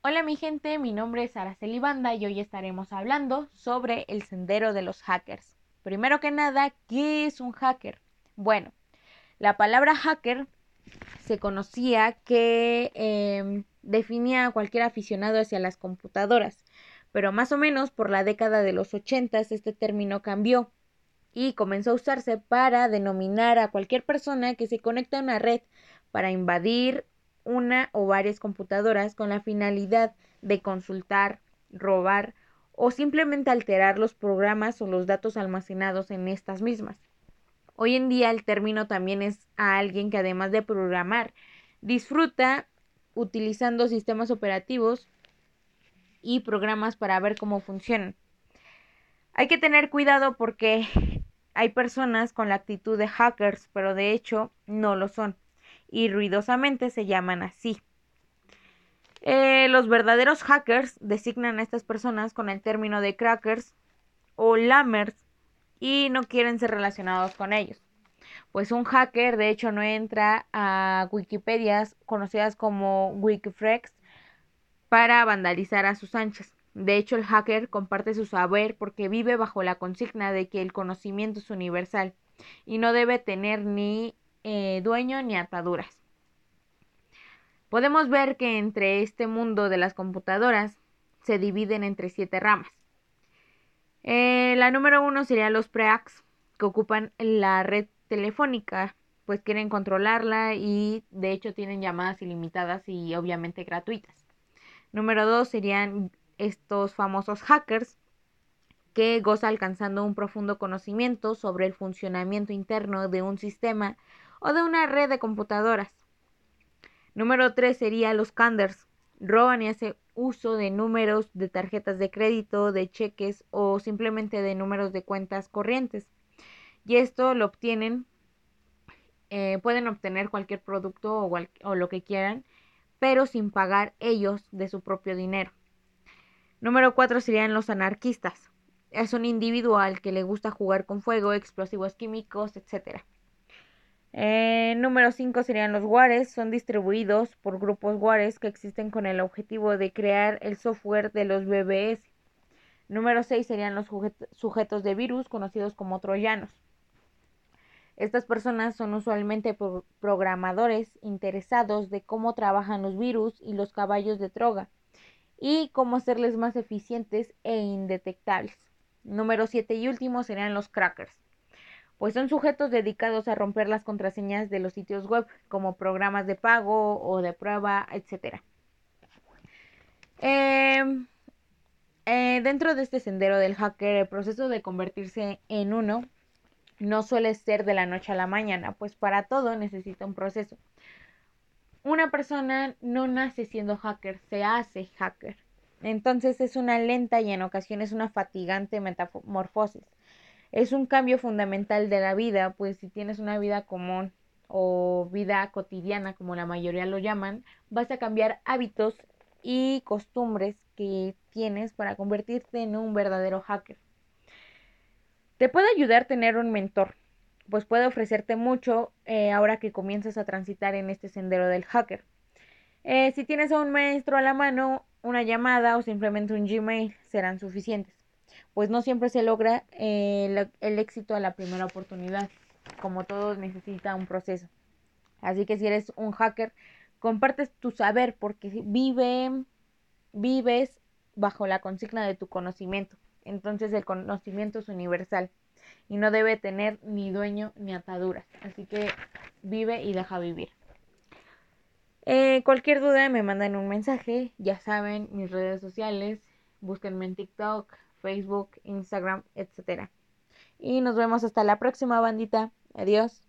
Hola mi gente, mi nombre es Araceli Banda y hoy estaremos hablando sobre el sendero de los hackers. Primero que nada, ¿qué es un hacker? Bueno, la palabra hacker se conocía que em, definía a cualquier aficionado hacia las computadoras, pero más o menos por la década de los 80 este término cambió y comenzó a usarse para denominar a cualquier persona que se conecta a una red para invadir una o varias computadoras con la finalidad de consultar, robar o simplemente alterar los programas o los datos almacenados en estas mismas. Hoy en día el término también es a alguien que además de programar, disfruta utilizando sistemas operativos y programas para ver cómo funcionan. Hay que tener cuidado porque hay personas con la actitud de hackers, pero de hecho no lo son y ruidosamente se llaman así. Eh, los verdaderos hackers designan a estas personas con el término de crackers o lammers y no quieren ser relacionados con ellos. Pues un hacker de hecho no entra a Wikipedias conocidas como Wikifrex para vandalizar a sus anchas. De hecho, el hacker comparte su saber porque vive bajo la consigna de que el conocimiento es universal y no debe tener ni eh, dueño ni ataduras. Podemos ver que entre este mundo de las computadoras se dividen entre siete ramas. Eh, la número uno sería los preax, que ocupan la red telefónica, pues quieren controlarla y de hecho tienen llamadas ilimitadas y obviamente gratuitas. Número dos serían estos famosos hackers, que goza alcanzando un profundo conocimiento sobre el funcionamiento interno de un sistema o de una red de computadoras. Número 3 sería los canders. Roban y hacen uso de números de tarjetas de crédito, de cheques o simplemente de números de cuentas corrientes. Y esto lo obtienen, eh, pueden obtener cualquier producto o, lo que quieran, pero sin pagar ellos de su propio dinero. Número 4 serían los anarquistas. Es un individuo al que le gusta jugar con fuego, explosivos químicos, etc. Eh, número 5 serían los wares. Son distribuidos por grupos wares que existen con el objetivo de crear el software de los BBS. Número 6 serían los sujetos de virus conocidos como troyanos. Estas personas son usualmente programadores interesados de cómo trabajan los virus y los caballos de Troga y cómo hacerles más eficientes e indetectables. Número 7 y último serían los crackers pues son sujetos dedicados a romper las contraseñas de los sitios web, como programas de pago o de prueba, etc. Em, eh, dentro de este sendero del hacker, el proceso de convertirse en uno no suele ser de la noche a la mañana, pues para todo necesita un proceso. Una persona no nace siendo hacker, se hace hacker. Entonces es una lenta y en ocasiones una fatigante metamorfosis es un cambio fundamental de la vida, pues si tienes una vida común o vida cotidiana, como la mayoría lo llaman, vas a cambiar hábitos y costumbres que tienes para convertirte en un verdadero hacker. Te puede ayudar tener un mentor, pues puede ofrecerte mucho eh, ahora que comienzas a transitar en este sendero del hacker. Eh, si tienes a un maestro a la mano, una llamada o simplemente un Gmail serán suficientes pues no siempre se logra eh, el, éxito a la primera oportunidad. Como todo necesita un proceso. Así que si eres un hacker, compartes tu saber porque vive, vives bajo la consigna de tu conocimiento. Entonces el conocimiento es universal y no debe tener ni dueño ni ataduras. Así que vive y deja vivir. Eh, cualquier duda me mandan un mensaje. Ya saben, mis redes sociales. Búsquenme en TikTok, Facebook, Instagram, etc. Y nos vemos hasta la próxima bandita. Adiós.